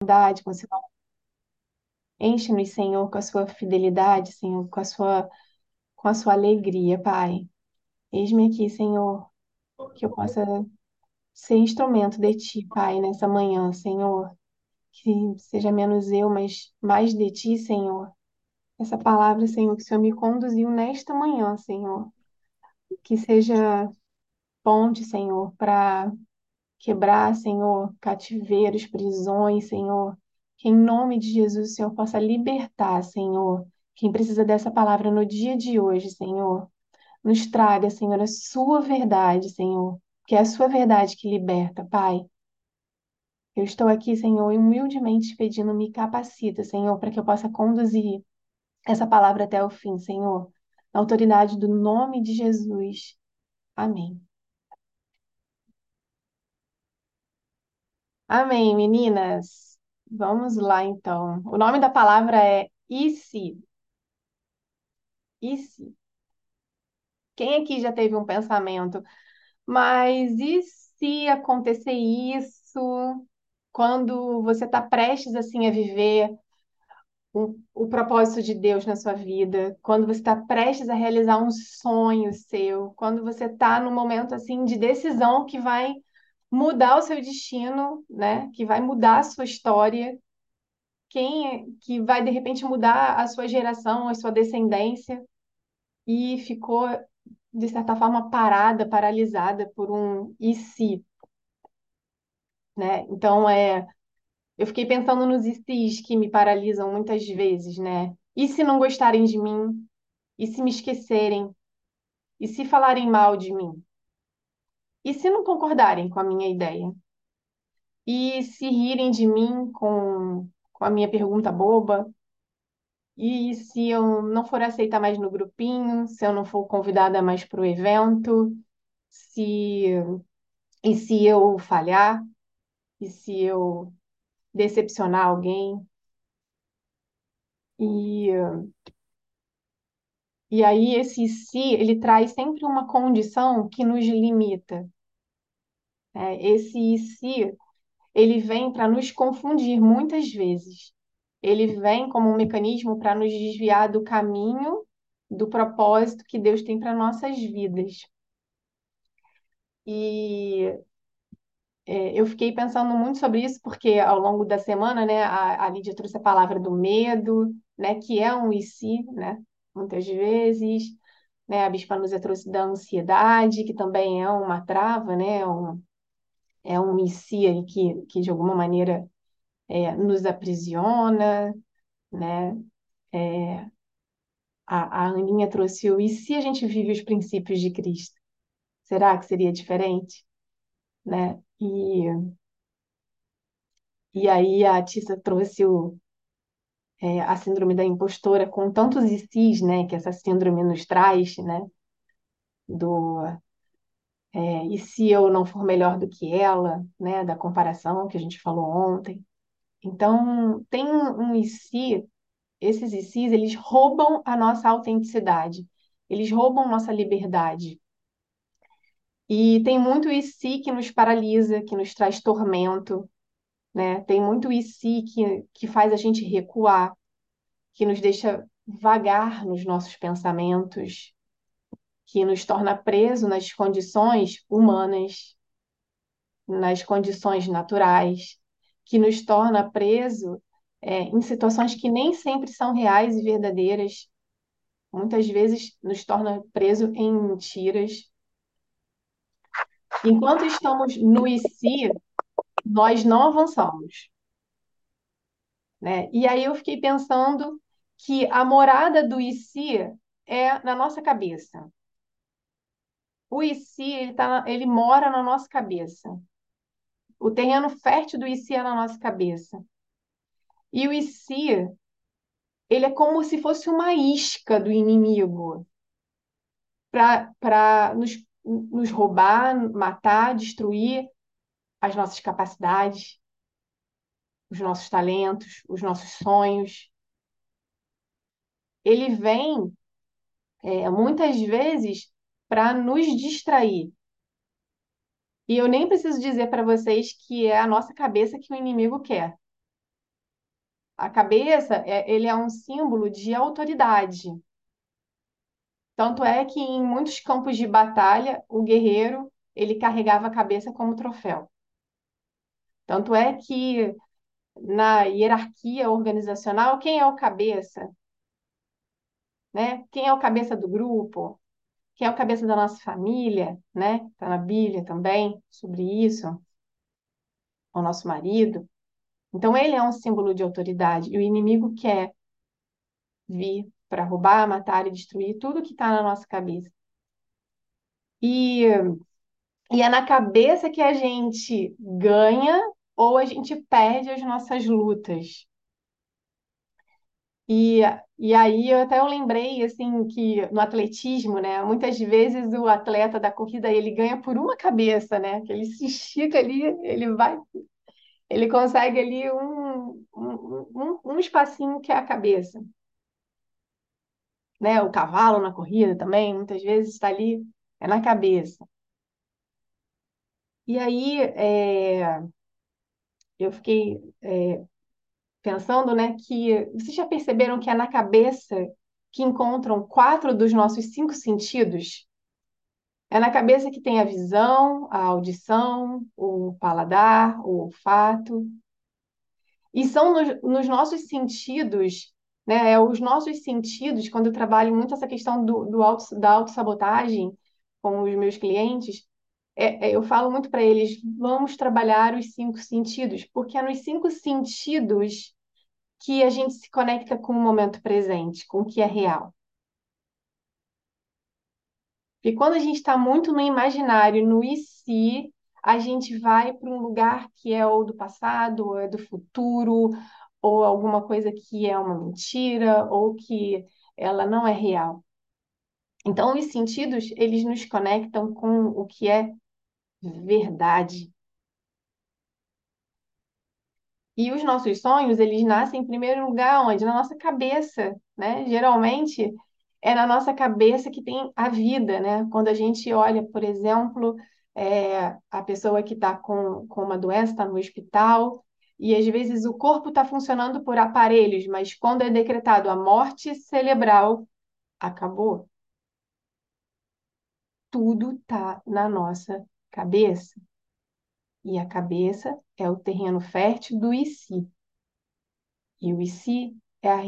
bondade, com seu... Enche-nos, Senhor, com a sua fidelidade, Senhor, com a sua, com a sua alegria, Pai. Eis-me aqui, Senhor, que eu possa ser instrumento de Ti, Pai, nessa manhã, Senhor. Que seja menos eu, mas mais de Ti, Senhor. Essa palavra, Senhor, que o Senhor me conduziu nesta manhã, Senhor. Que seja ponte, Senhor, para quebrar, Senhor, cativeiros, prisões, Senhor. Que em nome de Jesus o Senhor possa libertar, Senhor. Quem precisa dessa palavra no dia de hoje, Senhor. Nos traga, Senhor, a sua verdade, Senhor. Que é a sua verdade que liberta, Pai. Eu estou aqui, Senhor, humildemente pedindo, me capacita, Senhor, para que eu possa conduzir essa palavra até o fim, Senhor. Na autoridade do nome de Jesus. Amém. Amém, meninas. Vamos lá, então. O nome da palavra é e se? E se? Quem aqui já teve um pensamento? Mas e se acontecer isso quando você está prestes assim a viver o, o propósito de Deus na sua vida? Quando você está prestes a realizar um sonho seu? Quando você está num momento assim de decisão que vai mudar o seu destino, né? Que vai mudar a sua história. Quem é que vai de repente mudar a sua geração, a sua descendência e ficou de certa forma parada, paralisada por um e se, né? Então é, eu fiquei pensando nos se's que me paralisam muitas vezes, né? E se não gostarem de mim? E se me esquecerem? E se falarem mal de mim? E se não concordarem com a minha ideia? E se rirem de mim com, com a minha pergunta boba? E se eu não for aceita mais no grupinho? Se eu não for convidada mais para o evento? Se, e se eu falhar? E se eu decepcionar alguém? E, e aí esse se, ele traz sempre uma condição que nos limita. É, esse se, ele vem para nos confundir muitas vezes. Ele vem como um mecanismo para nos desviar do caminho, do propósito que Deus tem para nossas vidas. E é, eu fiquei pensando muito sobre isso, porque ao longo da semana, né, a, a Lídia trouxe a palavra do medo, né, que é um e se, né, muitas vezes, né, a Bispa Núzia trouxe da ansiedade, que também é uma trava, né, um, é um e se aí que, que de alguma maneira é, nos aprisiona, né, é, a, a Aninha trouxe o e se a gente vive os princípios de Cristo? Será que seria diferente? Né? E, e aí a Tissa trouxe o, é, a síndrome da impostora com tantos ICs, né, que essa síndrome nos traz, né, do é, e se eu não for melhor do que ela, né, da comparação que a gente falou ontem. Então, tem um, um IC, esses ICs, eles roubam a nossa autenticidade, eles roubam nossa liberdade. E tem muito IC que nos paralisa, que nos traz tormento, né? Tem muito IC que, que faz a gente recuar, que nos deixa vagar nos nossos pensamentos, que nos torna preso nas condições humanas, nas condições naturais, que nos torna preso é, em situações que nem sempre são reais e verdadeiras. Muitas vezes nos torna preso em mentiras. Enquanto estamos no se, nós não avançamos. Né? E aí eu fiquei pensando que a morada do se é na nossa cabeça. O se, ele, tá, ele mora na nossa cabeça. O terreno fértil do se é na nossa cabeça. E o se, ele é como se fosse uma isca do inimigo para nos, nos roubar, matar, destruir as nossas capacidades, os nossos talentos, os nossos sonhos. Ele vem é, muitas vezes para nos distrair. E eu nem preciso dizer para vocês que é a nossa cabeça que o inimigo quer. A cabeça, é, ele é um símbolo de autoridade. Tanto é que em muitos campos de batalha, o guerreiro, ele carregava a cabeça como troféu. Tanto é que na hierarquia organizacional, quem é o cabeça? Né? Quem é o cabeça do grupo? Quem é o cabeça da nossa família, né? Está na Bíblia também sobre isso. O nosso marido. Então ele é um símbolo de autoridade e o inimigo quer vir para roubar, matar e destruir tudo que está na nossa cabeça. E, e é na cabeça que a gente ganha ou a gente perde as nossas lutas. E, e aí eu até eu lembrei assim que no atletismo, né, muitas vezes o atleta da corrida ele ganha por uma cabeça, né? Que ele se estica ali, ele vai, ele consegue ali um, um, um, um espacinho que é a cabeça. Né? O cavalo na corrida também, muitas vezes está ali, é na cabeça. E aí é, eu fiquei é, pensando, né, que vocês já perceberam que é na cabeça que encontram quatro dos nossos cinco sentidos? É na cabeça que tem a visão, a audição, o paladar, o olfato. E são nos, nos nossos sentidos, né? É os nossos sentidos, quando eu trabalho muito essa questão do, do auto, da autossabotagem com os meus clientes, é, é, eu falo muito para eles, vamos trabalhar os cinco sentidos, porque é nos cinco sentidos que a gente se conecta com o momento presente, com o que é real. E quando a gente está muito no imaginário, no e se, a gente vai para um lugar que é ou do passado, ou é do futuro, ou alguma coisa que é uma mentira, ou que ela não é real. Então, os sentidos, eles nos conectam com o que é verdade. E os nossos sonhos, eles nascem em primeiro lugar onde? Na nossa cabeça, né? Geralmente é na nossa cabeça que tem a vida, né? Quando a gente olha, por exemplo, é, a pessoa que está com, com uma doença, está no hospital, e às vezes o corpo está funcionando por aparelhos, mas quando é decretado a morte cerebral, acabou. Tudo está na nossa cabeça. E a cabeça é o terreno fértil do IC. E o IC é a,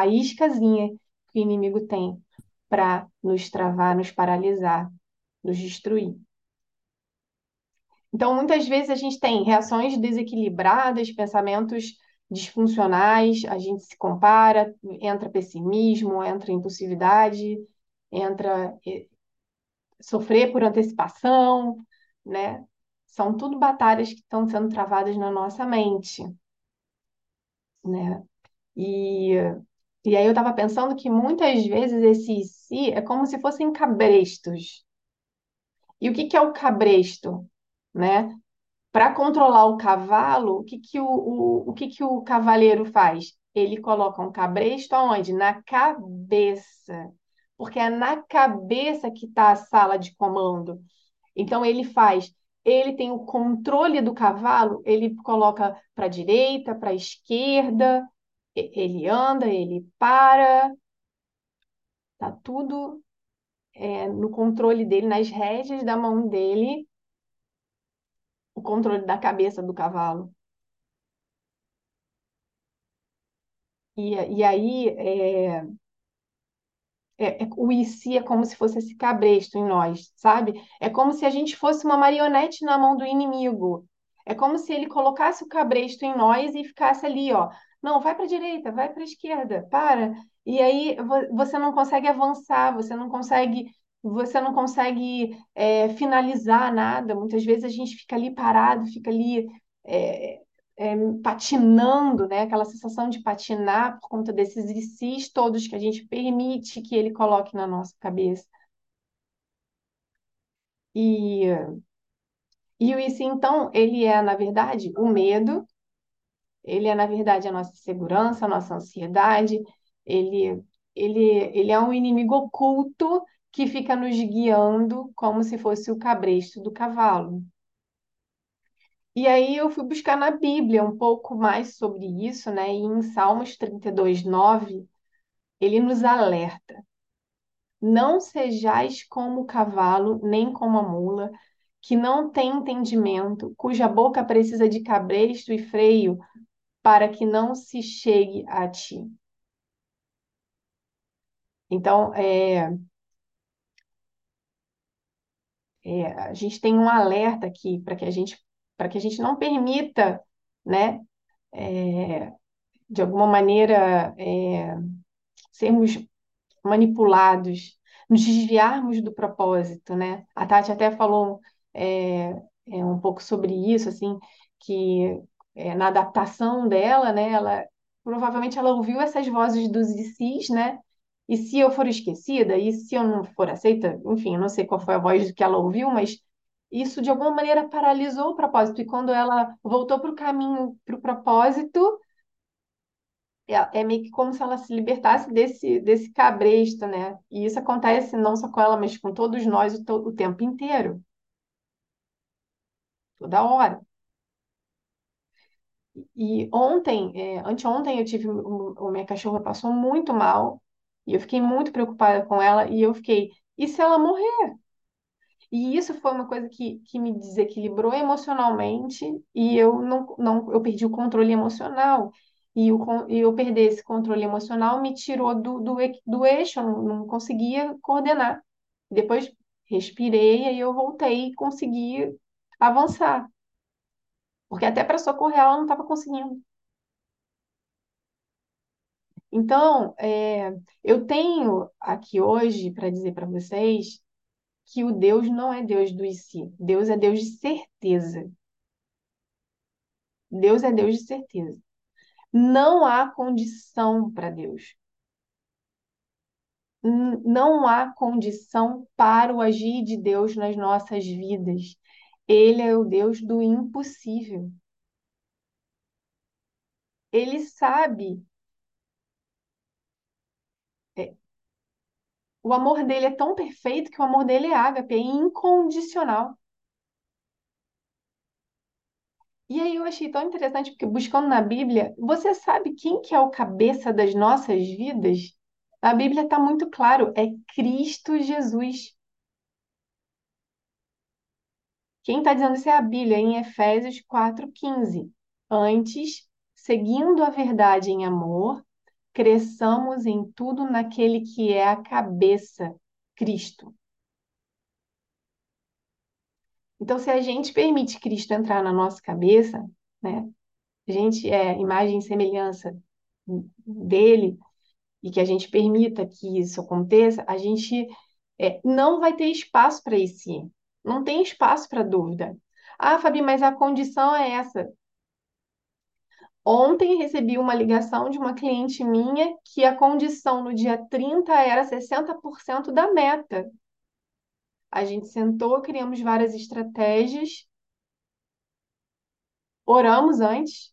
a iscazinha que o inimigo tem para nos travar, nos paralisar, nos destruir. Então, muitas vezes a gente tem reações desequilibradas, pensamentos disfuncionais, a gente se compara, entra pessimismo, entra impulsividade, entra eh, sofrer por antecipação, né? São tudo batalhas que estão sendo travadas na nossa mente, né? E, e aí eu estava pensando que muitas vezes esse si é como se fossem cabrestos. E o que que é o cabresto, né? Para controlar o cavalo, o que que o, o, o que que o cavaleiro faz? Ele coloca um cabresto aonde? Na cabeça. Porque é na cabeça que está a sala de comando. Então ele faz ele tem o controle do cavalo, ele coloca para a direita, para a esquerda, ele anda, ele para, tá tudo é, no controle dele, nas rédeas da mão dele, o controle da cabeça do cavalo. E, e aí, é, é, é, o IC é como se fosse esse cabresto em nós, sabe? É como se a gente fosse uma marionete na mão do inimigo. É como se ele colocasse o cabresto em nós e ficasse ali, ó. Não, vai para a direita, vai para a esquerda, para. E aí você não consegue avançar, você não consegue, você não consegue é, finalizar nada. Muitas vezes a gente fica ali parado, fica ali é, é, patinando, né? Aquela sensação de patinar por conta desses ICs todos que a gente permite que ele coloque na nossa cabeça. E, e o IC, então, ele é, na verdade, o medo, ele é, na verdade, a nossa segurança, a nossa ansiedade, ele, ele, ele é um inimigo oculto que fica nos guiando como se fosse o cabresto do cavalo. E aí eu fui buscar na Bíblia um pouco mais sobre isso, né? E em Salmos 32, 9, ele nos alerta: Não sejais como o cavalo, nem como a mula, que não tem entendimento, cuja boca precisa de cabresto e freio, para que não se chegue a ti. Então, é, é, a gente tem um alerta aqui para que a gente, para que a gente não permita, né, é, de alguma maneira, é, sermos manipulados, nos desviarmos do propósito, né? A Tati até falou é, é, um pouco sobre isso, assim, que é, na adaptação dela, né, ela provavelmente ela ouviu essas vozes dos ICs, né? E se eu for esquecida, e se eu não for aceita, enfim, não sei qual foi a voz que ela ouviu, mas isso de alguma maneira paralisou o propósito. E quando ela voltou para o caminho, para o propósito, é, é meio que como se ela se libertasse desse, desse cabresto, né? E isso acontece não só com ela, mas com todos nós o, o tempo inteiro, toda hora. E ontem, é, anteontem, eu tive, o, o minha cachorra passou muito mal, e eu fiquei muito preocupada com ela, e eu fiquei, e se ela morrer? E isso foi uma coisa que, que me desequilibrou emocionalmente e eu não, não eu perdi o controle emocional. E, con- e eu perder esse controle emocional me tirou do, do, do eixo, eu não, não conseguia coordenar. Depois respirei, aí eu voltei e consegui avançar. Porque até para socorrer ela eu não estava conseguindo. Então, é, eu tenho aqui hoje para dizer para vocês que o Deus não é Deus do e se. Deus é Deus de certeza. Deus é Deus de certeza. Não há condição para Deus. Não há condição para o agir de Deus nas nossas vidas. Ele é o Deus do impossível. Ele sabe, é, o amor dele é tão perfeito que o amor dele é ágape, é incondicional. E aí eu achei tão interessante, porque buscando na Bíblia, você sabe quem que é o cabeça das nossas vidas? A Bíblia está muito claro, é Cristo Jesus. Quem está dizendo isso é a Bíblia, em Efésios 4,15. Antes, seguindo a verdade em amor, cresçamos em tudo naquele que é a cabeça, Cristo. Então, se a gente permite Cristo entrar na nossa cabeça, né? A gente é imagem e semelhança dele, e que a gente permita que isso aconteça, a gente é, não vai ter espaço para esse, não tem espaço para dúvida. Ah, Fabi, mas a condição é essa. Ontem recebi uma ligação de uma cliente minha que a condição no dia 30 era 60% da meta. A gente sentou, criamos várias estratégias, oramos antes,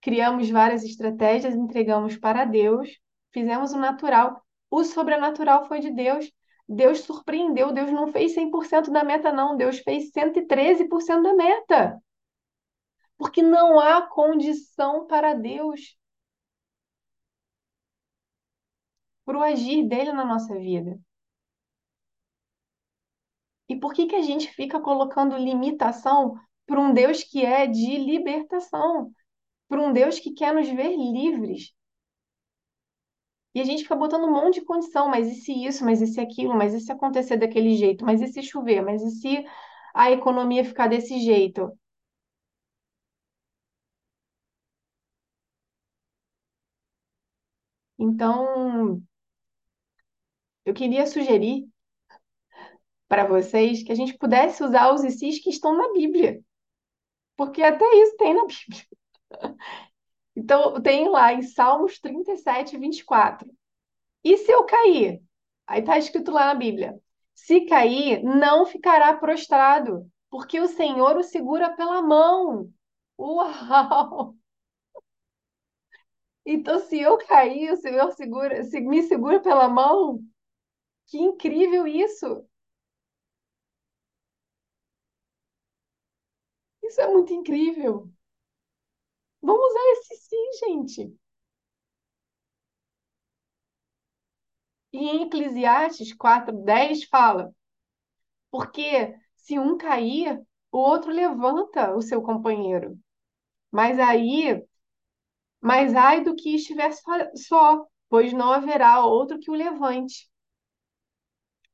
criamos várias estratégias, entregamos para Deus, fizemos o natural. O sobrenatural foi de Deus. Deus surpreendeu, Deus não fez 100% da meta, não, Deus fez 113% da meta. Porque não há condição para Deus, para o agir dele na nossa vida. E por que que a gente fica colocando limitação para um Deus que é de libertação, para um Deus que quer nos ver livres? E a gente fica botando um monte de condição, mas e se isso, mas e se aquilo, mas e se acontecer daquele jeito, mas e se chover, mas e se a economia ficar desse jeito? Então, eu queria sugerir para vocês que a gente pudesse usar os ICs que estão na Bíblia, porque até isso tem na Bíblia. Então, tem lá em Salmos 37, 24. E se eu cair? Aí está escrito lá na Bíblia: se cair, não ficará prostrado, porque o Senhor o segura pela mão. Uau! Então, se eu cair, o Senhor segura, se me segura pela mão. Que incrível isso! Isso é muito incrível. Vamos usar esse sim, gente. E em Eclesiastes 4:10 fala: porque se um cair, o outro levanta o seu companheiro. Mas aí, mas ai do que estiver só, só, pois não haverá outro que o levante.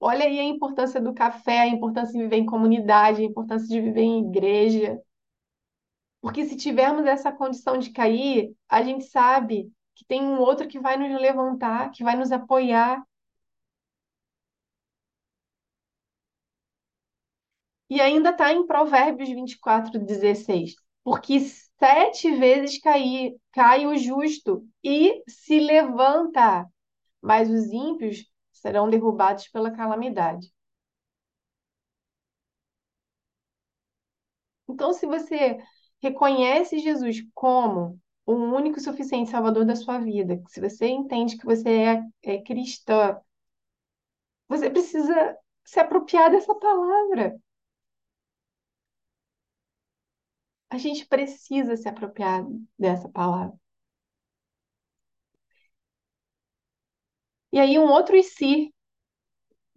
Olha aí a importância do café, a importância de viver em comunidade, a importância de viver em igreja. Porque se tivermos essa condição de cair, a gente sabe que tem um outro que vai nos levantar, que vai nos apoiar. E ainda está em Provérbios 24, 16. Porque sete vezes cai, cai o justo e se levanta, mas os ímpios serão derrubados pela calamidade. Então, se você reconhece Jesus como o único e suficiente Salvador da sua vida, se você entende que você é, é cristã, você precisa se apropriar dessa palavra. A gente precisa se apropriar dessa palavra. E aí, um outro e se,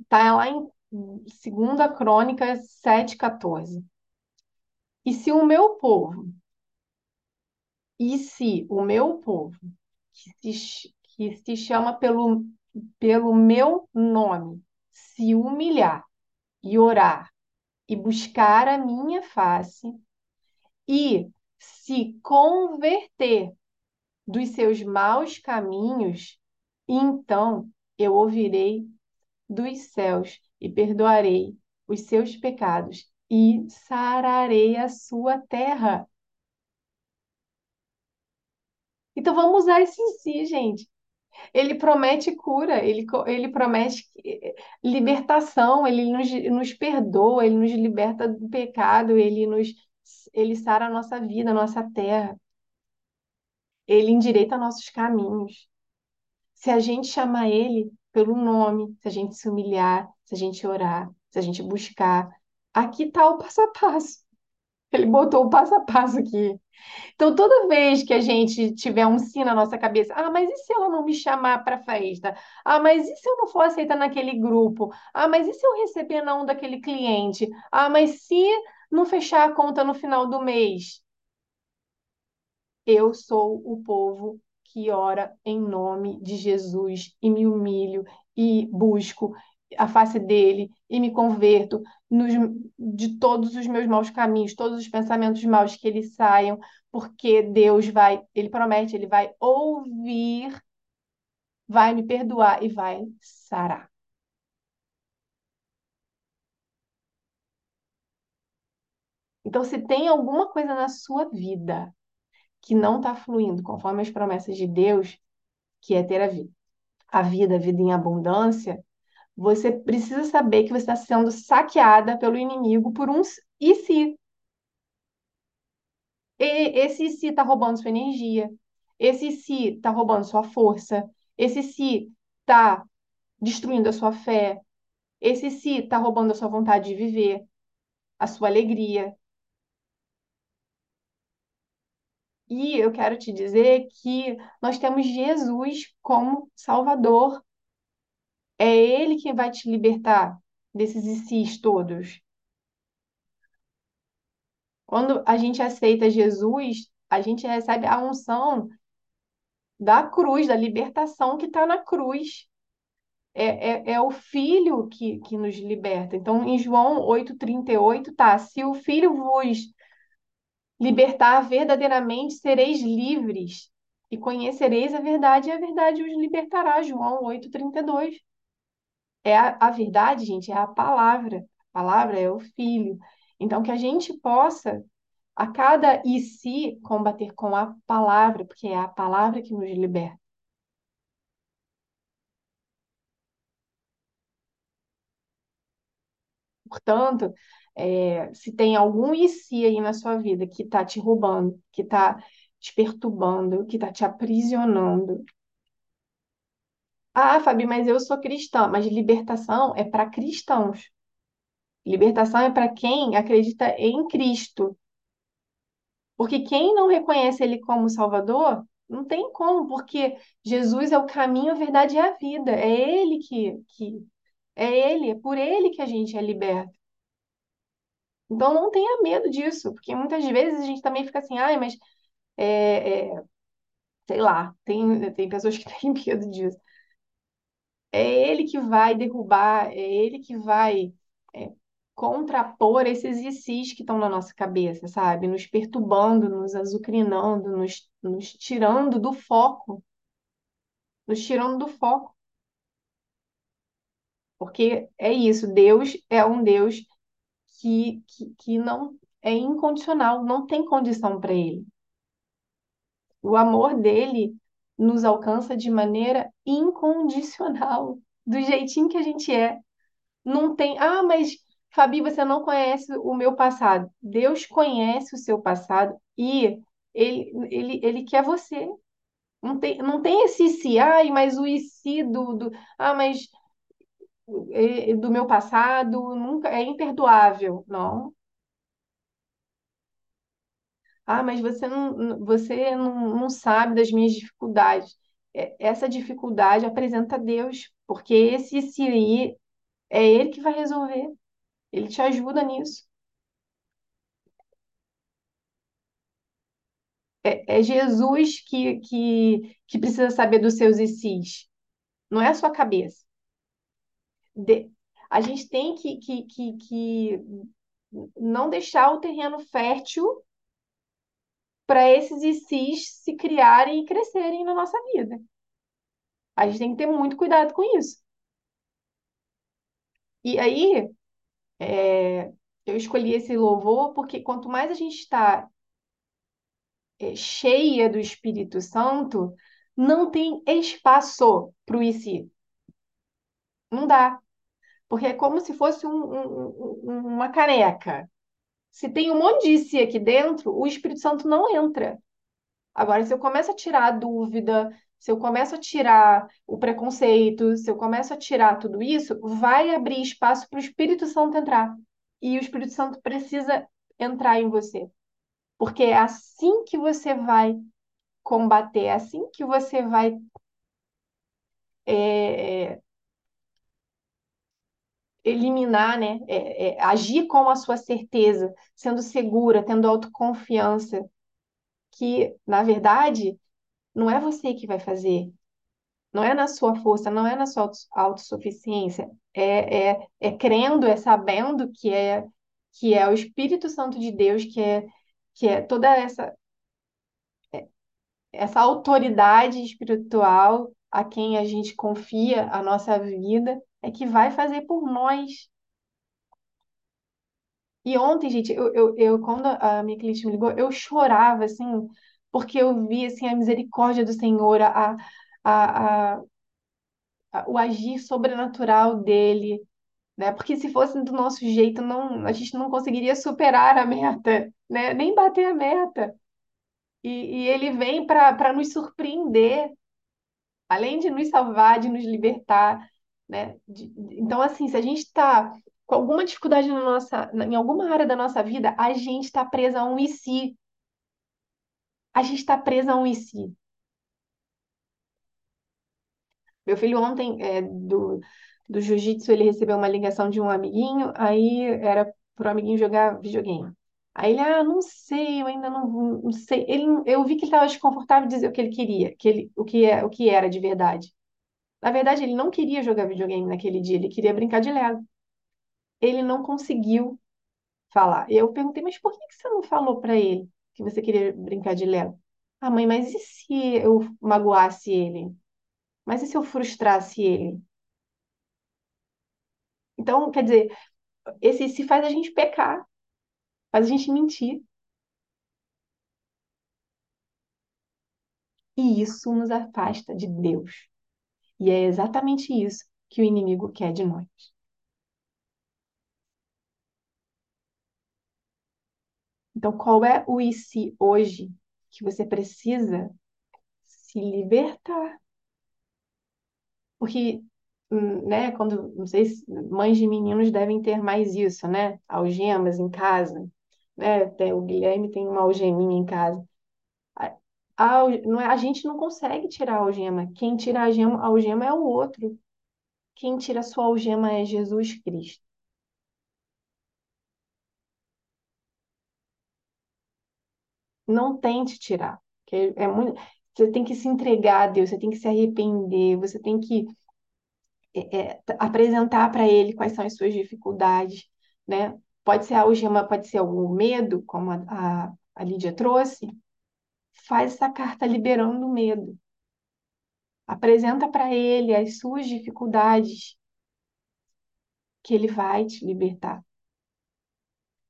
tá lá em 2 Crônicas 7,14. E se o meu povo, e se o meu povo, que se, que se chama pelo, pelo meu nome, se humilhar e orar e buscar a minha face e se converter dos seus maus caminhos, então eu ouvirei dos céus e perdoarei os seus pecados e sararei a sua terra. Então vamos usar esse em si, gente. Ele promete cura, ele, ele promete eh, libertação, ele nos, nos perdoa, ele nos liberta do pecado, ele nos ele sara a nossa vida, a nossa terra. Ele endireita nossos caminhos. Se a gente chamar ele pelo nome, se a gente se humilhar, se a gente orar, se a gente buscar, aqui está o passo a passo. Ele botou o passo a passo aqui. Então, toda vez que a gente tiver um sim na nossa cabeça, ah, mas e se ela não me chamar para festa? Ah, mas e se eu não for aceita naquele grupo? Ah, mas e se eu receber não daquele cliente? Ah, mas se não fechar a conta no final do mês? Eu sou o povo que ora em nome de Jesus e me humilho e busco a face dele e me converto nos, de todos os meus maus caminhos, todos os pensamentos maus que eles saiam, porque Deus vai, ele promete, ele vai ouvir, vai me perdoar e vai sarar. Então, se tem alguma coisa na sua vida que não está fluindo conforme as promessas de Deus, que é ter a vida, a vida, a vida em abundância, você precisa saber que você está sendo saqueada pelo inimigo por um e se. E esse se está roubando sua energia, esse se está roubando sua força, esse se está destruindo a sua fé, esse se está roubando a sua vontade de viver, a sua alegria. E eu quero te dizer que nós temos Jesus como Salvador. É Ele que vai te libertar desses ICs todos. Quando a gente aceita Jesus, a gente recebe a unção da cruz, da libertação que está na cruz. É, é, é, o Filho que, que nos liberta. Então, em João 8,38, tá. Se o Filho vos libertar verdadeiramente, sereis livres e conhecereis a verdade, e a verdade os libertará. João 8,32. É a, a verdade, gente, é a palavra. A palavra é o Filho. Então, que a gente possa, a cada e se, combater com a palavra, porque é a palavra que nos liberta. Portanto, é, se tem algum se aí na sua vida que está te roubando, que está te perturbando, que está te aprisionando. Ah, Fabi, mas eu sou cristã, mas libertação é para cristãos. Libertação é para quem acredita em Cristo. Porque quem não reconhece ele como Salvador, não tem como, porque Jesus é o caminho, a verdade e a vida. É ele que, que é ele, é por ele que a gente é liberto. Então não tenha medo disso, porque muitas vezes a gente também fica assim, ai, mas é, é, sei lá, tem, tem pessoas que têm medo disso. É ele que vai derrubar, é ele que vai é, contrapor esses ICs que estão na nossa cabeça, sabe? Nos perturbando, nos azucrinando, nos, nos tirando do foco, nos tirando do foco. Porque é isso, Deus é um Deus que, que, que não é incondicional, não tem condição para ele. O amor dele nos alcança de maneira incondicional, do jeitinho que a gente é. Não tem, ah, mas Fabi, você não conhece o meu passado. Deus conhece o seu passado e ele, ele, ele quer você. Não tem, não tem esse se, ai, mas o e se do, do, ah, mas do meu passado nunca é imperdoável. Não. Ah, mas você não, você não, não sabe das minhas dificuldades. É, Essa dificuldade apresenta a Deus, porque esse se aí é Ele que vai resolver. Ele te ajuda nisso. É, é Jesus que, que, que precisa saber dos seus e sis, não é a sua cabeça. De- a gente tem que, que, que, que não deixar o terreno fértil para esses sis se criarem e crescerem na nossa vida. A gente tem que ter muito cuidado com isso. E aí, é, eu escolhi esse louvor porque quanto mais a gente está é, cheia do Espírito Santo, não tem espaço para o se. Não dá. Porque é como se fosse um- um- um- uma caneca. Se tem um monte aqui dentro, o Espírito Santo não entra. Agora, se eu começo a tirar a dúvida, se eu começo a tirar o preconceito, se eu começo a tirar tudo isso, vai abrir espaço para o Espírito Santo entrar. E o Espírito Santo precisa entrar em você. Porque é assim que você vai combater, é assim que você vai é, eliminar, né? É, é, agir com a sua certeza, sendo segura, tendo autoconfiança, que, na verdade, não é você que vai fazer, não é na sua força, não é na sua auto- autossuficiência, é, é, é crendo, é sabendo que é que é o Espírito Santo de Deus, que é que é toda essa essa autoridade espiritual a quem a gente confia a nossa vida, é que vai fazer por nós. E ontem, gente, eu, eu, eu quando a minha cliente me ligou, eu chorava, assim, porque eu vi, assim, a misericórdia do Senhor, a, a, a, a- o agir sobrenatural dele, né? Porque se fosse do nosso jeito, não, a gente não conseguiria superar a meta, né? Nem bater a meta. E, e ele vem para nos surpreender, além de nos salvar, de nos libertar, né? De- então, assim, se a gente está com alguma dificuldade na nossa, em alguma área da nossa vida, a gente está presa a um e se. A gente está presa a um e se. Meu filho ontem, é, do, do jiu-jitsu, ele recebeu uma ligação de um amiguinho, aí era pro amiguinho jogar videogame. Aí ele, ah, não sei, eu ainda não, não sei. Ele, eu vi que ele estava desconfortável de dizer o que ele queria, que ele, o que é, o que era de verdade. Na verdade, ele não queria jogar videogame naquele dia, ele queria brincar de Lego. Ele não conseguiu falar. Eu perguntei, mas por que que você não falou para ele que você queria brincar de Lego? Ah, mãe, mas e se eu magoasse ele? Mas e se eu frustrasse ele? Então, quer dizer, esse se faz a gente pecar, faz a gente mentir. E isso nos afasta de Deus. E é exatamente isso que o inimigo quer de nós. Então, qual é o e hoje que você precisa se libertar? Porque, hum, né, quando, não sei se mães de meninos devem ter mais isso, né? Algemas em casa. né? O Guilherme tem uma algeminha em casa. A, não é, a gente não consegue tirar a algema. Quem tira a algema, a algema é o outro. Quem tira a sua algema é Jesus Cristo. Não tente tirar. porque é muito, você tem que se entregar a Deus, você tem que se arrepender, você tem que é, é, apresentar para Ele quais são as suas dificuldades, né? Pode ser a algema, pode ser algum medo, como a, a, a Lídia trouxe. Faz essa carta liberando o medo. Apresenta para Ele as suas dificuldades, que Ele vai te libertar.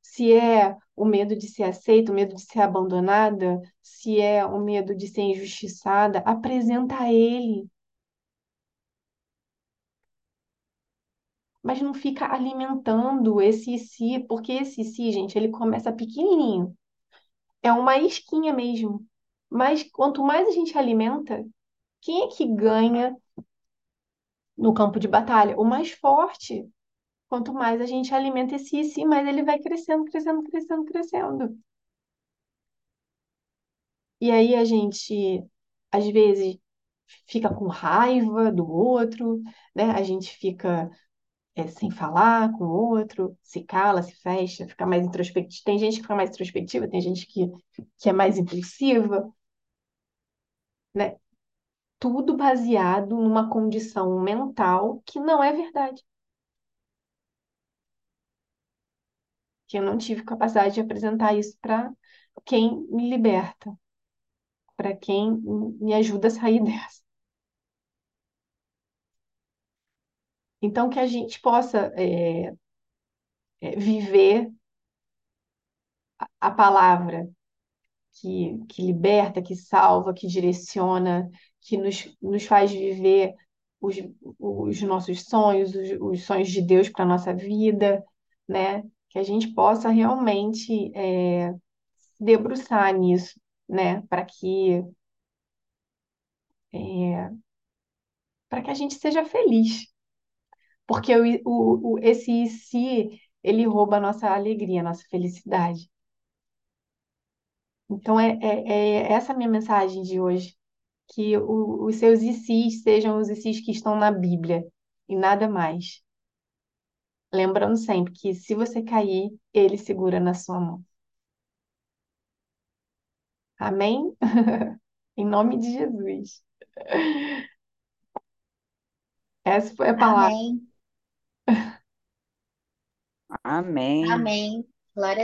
Se é o medo de ser aceita, o medo de ser abandonada, se é o medo de ser injustiçada, apresenta a Ele. Mas não fica alimentando esse si, porque esse si, gente, ele começa pequenininho. É uma isquinha mesmo. Mas quanto mais a gente alimenta, quem é que ganha no campo de batalha? O mais forte. Quanto mais a gente alimenta esse si, mais ele vai crescendo, crescendo, crescendo, crescendo. E aí a gente, às vezes, fica com raiva do outro, né? A gente fica é, sem falar com o outro, se cala, se fecha, fica mais introspectiva. Tem gente que fica mais introspectiva, tem gente que, que é mais impulsiva, né? Tudo baseado numa condição mental que não é verdade. Que eu não tive capacidade de apresentar isso para quem me liberta, para quem me ajuda a sair dessa. Então, que a gente possa é, é, viver a palavra que, que liberta, que salva, que direciona, que nos, nos faz viver os, os nossos sonhos, os, os sonhos de Deus para a nossa vida, né? Que a gente possa realmente é, se debruçar nisso, né? Para que, é, para que a gente seja feliz. Porque o, o, o- esse si, ele rouba a nossa alegria, a nossa felicidade. Então, é, é, é essa a minha mensagem de hoje. que o- os seus ICs sejam os ICs que estão na Bíblia e nada mais. Lembrando sempre que se você cair, ele segura na sua mão. Amém? Em nome de Jesus. Essa foi a palavra. Amém. Amém. Amém. Glória